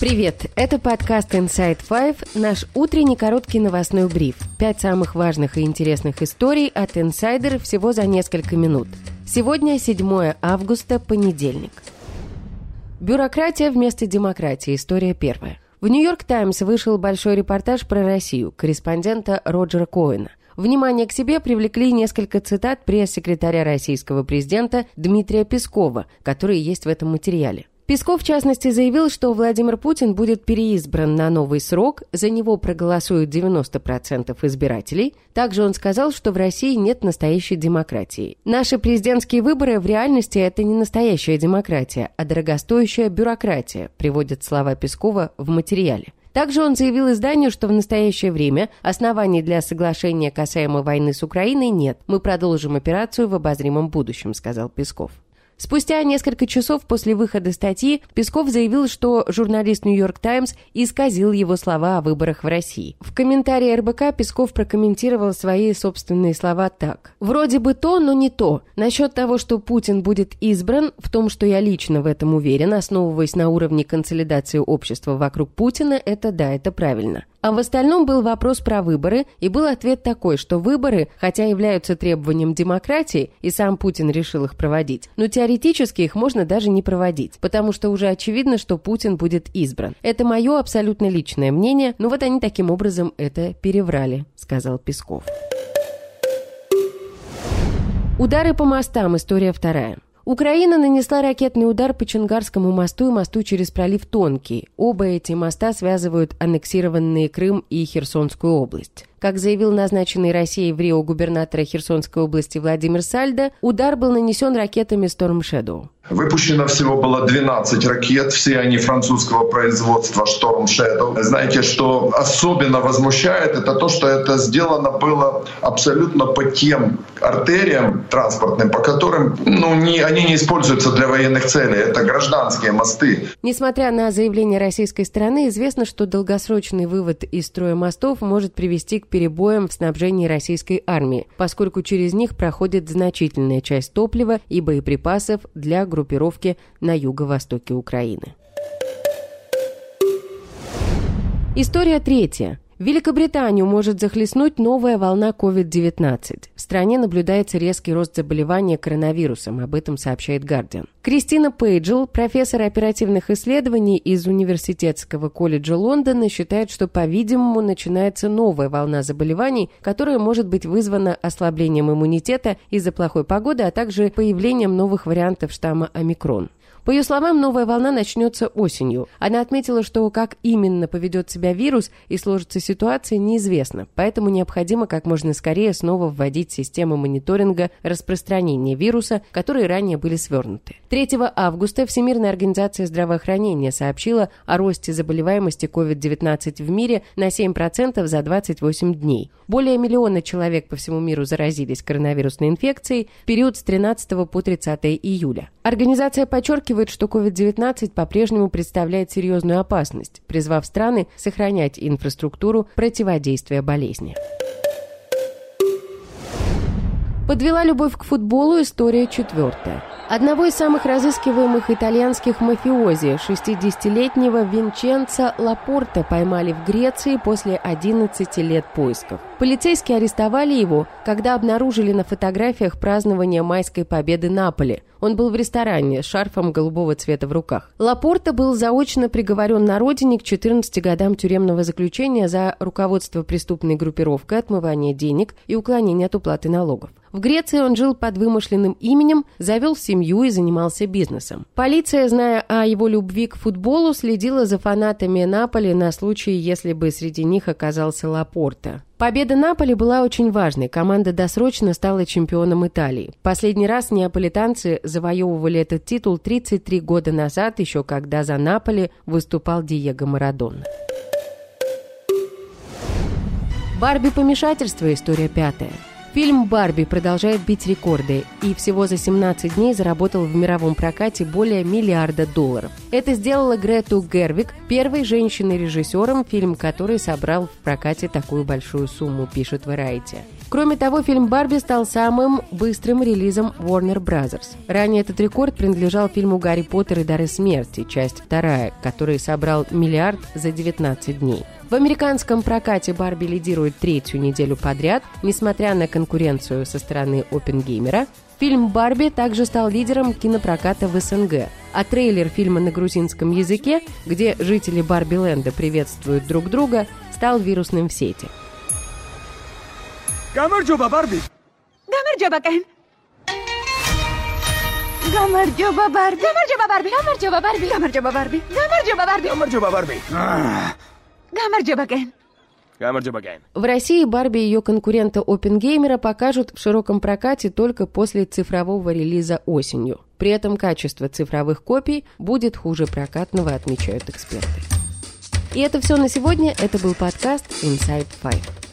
Привет! Это подкаст Inside Five, наш утренний короткий новостной бриф. Пять самых важных и интересных историй от инсайдера всего за несколько минут. Сегодня 7 августа, понедельник. Бюрократия вместо демократии. История первая. В «Нью-Йорк Таймс» вышел большой репортаж про Россию корреспондента Роджера Коэна. Внимание к себе привлекли несколько цитат пресс-секретаря российского президента Дмитрия Пескова, которые есть в этом материале. Песков, в частности, заявил, что Владимир Путин будет переизбран на новый срок, за него проголосуют 90% избирателей. Также он сказал, что в России нет настоящей демократии. Наши президентские выборы в реальности это не настоящая демократия, а дорогостоящая бюрократия, приводят слова Пескова в материале. Также он заявил изданию, что в настоящее время оснований для соглашения касаемо войны с Украиной нет. Мы продолжим операцию в обозримом будущем, сказал Песков. Спустя несколько часов после выхода статьи Песков заявил, что журналист «Нью-Йорк Таймс» исказил его слова о выборах в России. В комментарии РБК Песков прокомментировал свои собственные слова так. «Вроде бы то, но не то. Насчет того, что Путин будет избран, в том, что я лично в этом уверен, основываясь на уровне консолидации общества вокруг Путина, это да, это правильно. А в остальном был вопрос про выборы, и был ответ такой, что выборы, хотя являются требованием демократии, и сам Путин решил их проводить, но теоретически их можно даже не проводить, потому что уже очевидно, что Путин будет избран. Это мое абсолютно личное мнение, но вот они таким образом это переврали, сказал Песков. Удары по мостам. История вторая. Украина нанесла ракетный удар по Чунгарскому мосту и мосту через пролив Тонкий. Оба эти моста связывают аннексированные Крым и Херсонскую область. Как заявил назначенный Россией в Рио губернатора Херсонской области Владимир Сальдо, удар был нанесен ракетами Storm Shadow. Выпущено всего было 12 ракет, все они французского производства Storm Shadow. Знаете, что особенно возмущает, это то, что это сделано было абсолютно по тем артериям транспортным, по которым ну, не, они не используются для военных целей. Это гражданские мосты. Несмотря на заявление российской стороны, известно, что долгосрочный вывод из строя мостов может привести к перебоям в снабжении российской армии, поскольку через них проходит значительная часть топлива и боеприпасов для группировки на юго-востоке Украины. История третья. Великобританию может захлестнуть новая волна COVID-19. В стране наблюдается резкий рост заболевания коронавирусом, об этом сообщает Guardian. Кристина Пейджел, профессор оперативных исследований из Университетского колледжа Лондона, считает, что, по-видимому, начинается новая волна заболеваний, которая может быть вызвана ослаблением иммунитета из-за плохой погоды, а также появлением новых вариантов штамма омикрон. По ее словам, новая волна начнется осенью. Она отметила, что как именно поведет себя вирус и сложится ситуация, неизвестно, поэтому необходимо как можно скорее снова вводить системы мониторинга распространения вируса, которые ранее были свернуты. 3 августа Всемирная организация здравоохранения сообщила о росте заболеваемости COVID-19 в мире на 7% за 28 дней. Более миллиона человек по всему миру заразились коронавирусной инфекцией в период с 13 по 30 июля. Организация подчеркивает, что COVID-19 по-прежнему представляет серьезную опасность, призвав страны сохранять инфраструктуру противодействия болезни. Подвела любовь к футболу история четвертая. Одного из самых разыскиваемых итальянских мафиози, 60-летнего Винченца Лапорта, поймали в Греции после 11 лет поисков. Полицейские арестовали его, когда обнаружили на фотографиях празднование майской победы Наполи. Он был в ресторане с шарфом голубого цвета в руках. Лапорта был заочно приговорен на родине к 14 годам тюремного заключения за руководство преступной группировкой, отмывание денег и уклонение от уплаты налогов. В Греции он жил под вымышленным именем, завел семью и занимался бизнесом. Полиция, зная о его любви к футболу, следила за фанатами Наполи на случай, если бы среди них оказался Лапорта. Победа Наполи была очень важной. Команда досрочно стала чемпионом Италии. Последний раз неаполитанцы завоевывали этот титул 33 года назад, еще когда за Наполи выступал Диего Марадон. Барби помешательство. История пятая. Фильм «Барби» продолжает бить рекорды и всего за 17 дней заработал в мировом прокате более миллиарда долларов. Это сделала Грету Гервик, первой женщиной-режиссером, фильм которой собрал в прокате такую большую сумму, пишет Variety. Кроме того, фильм «Барби» стал самым быстрым релизом Warner Bros. Ранее этот рекорд принадлежал фильму «Гарри Поттер и дары смерти», часть вторая, который собрал миллиард за 19 дней. В американском прокате «Барби» лидирует третью неделю подряд, несмотря на конкуренцию со стороны Опенгеймера. Фильм «Барби» также стал лидером кинопроката в СНГ, а трейлер фильма на грузинском языке, где жители Барби-ленда приветствуют друг друга, стал вирусным в сети – Gamar coba Barbie. Gamar coba Ken. Gamar coba Barbie. Gamar coba Barbie. Gamar coba Barbie. Gamar coba Barbie. Gamar coba Barbie. Gamar coba Barbie. Gamar coba Ken. В России Барби и ее конкурента Опенгеймера покажут в широком прокате только после цифрового релиза осенью. При этом качество цифровых копий будет хуже прокатного, отмечают эксперты. И это все на сегодня. Это был подкаст Inside Five.